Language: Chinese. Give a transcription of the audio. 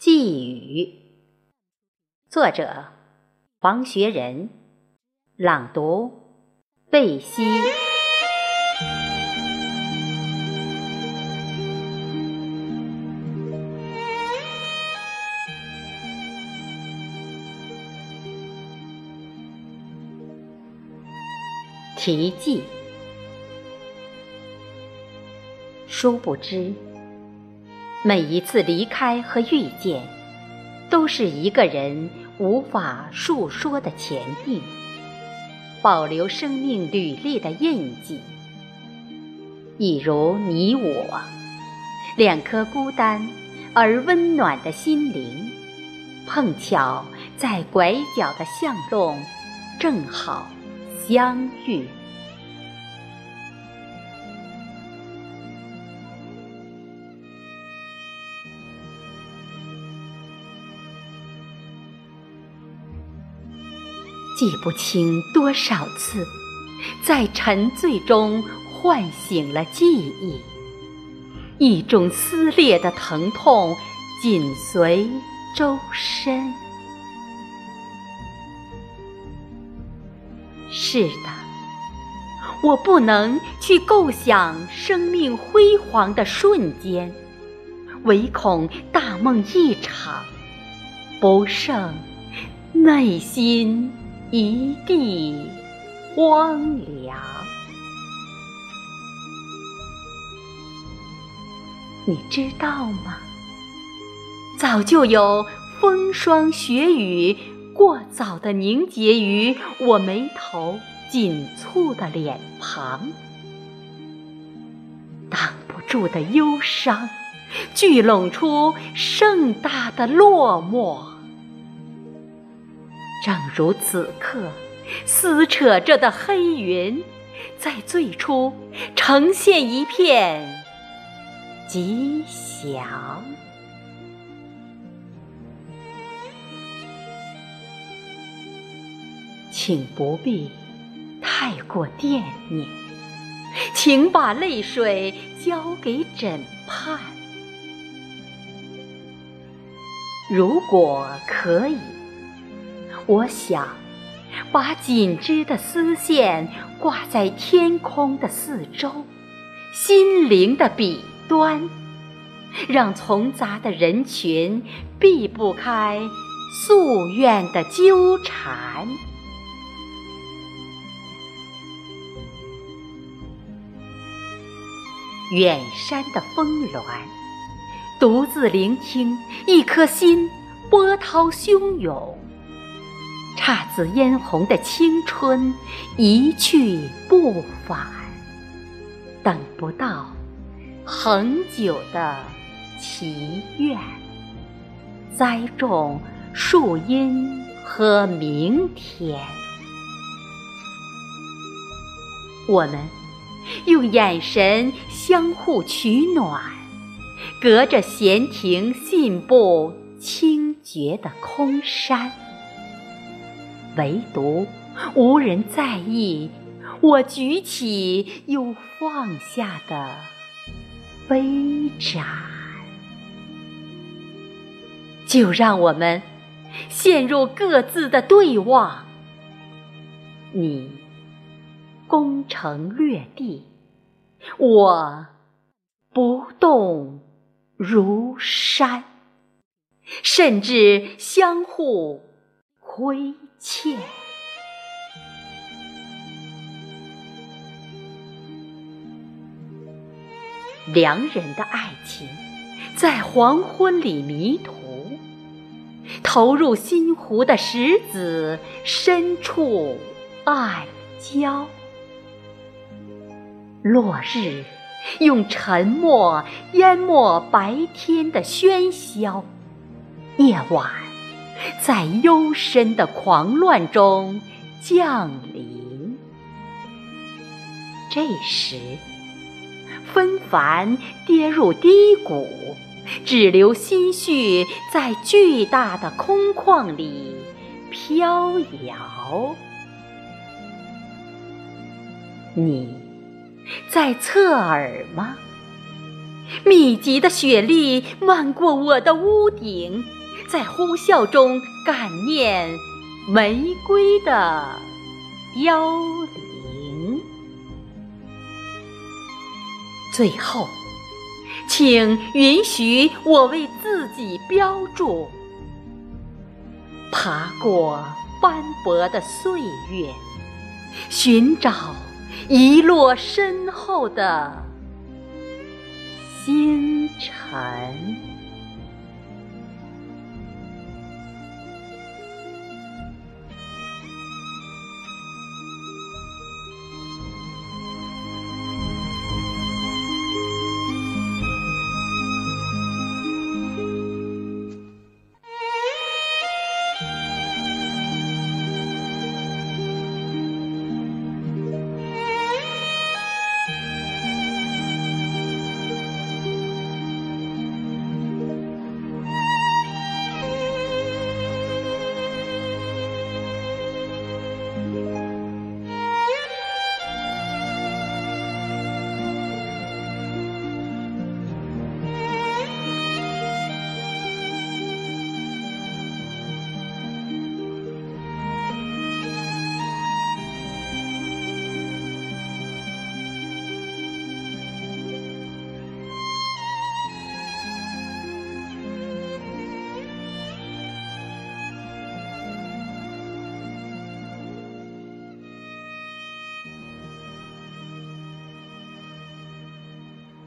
寄语，作者黄学仁，朗读贝西。题记，殊不知。每一次离开和遇见，都是一个人无法述说的前定，保留生命履历的印记。一如你我，两颗孤单而温暖的心灵，碰巧在拐角的巷弄，正好相遇。记不清多少次，在沉醉中唤醒了记忆，一种撕裂的疼痛紧随周身。是的，我不能去构想生命辉煌的瞬间，唯恐大梦一场，不胜内心。一地荒凉，你知道吗？早就有风霜雪雨过早的凝结于我眉头紧蹙的脸庞，挡不住的忧伤，聚拢出盛大的落寞。正如此刻，撕扯着的黑云，在最初呈现一片吉祥。请不必太过惦念，请把泪水交给审判。如果可以。我想，把紧织的丝线挂在天空的四周，心灵的彼端，让嘈杂的人群避不开夙愿的纠缠。远山的峰峦，独自聆听一颗心波涛汹涌。姹紫嫣红的青春一去不返，等不到恒久的祈愿，栽种树荫和明天。我们用眼神相互取暖，隔着闲庭信步清绝的空山。唯独无人在意我举起又放下的杯盏，就让我们陷入各自的对望。你攻城略地，我不动如山，甚至相互亏。欠良人的爱情，在黄昏里迷途，投入心湖的石子深处暗礁。落日用沉默淹没白天的喧嚣，夜晚。在幽深的狂乱中降临，这时纷繁跌入低谷，只留心绪在巨大的空旷里飘摇。你在侧耳吗？密集的雪粒漫过我的屋顶，在呼啸中感念玫瑰的凋零。最后，请允许我为自己标注：爬过斑驳的岁月，寻找遗落身后的。星辰。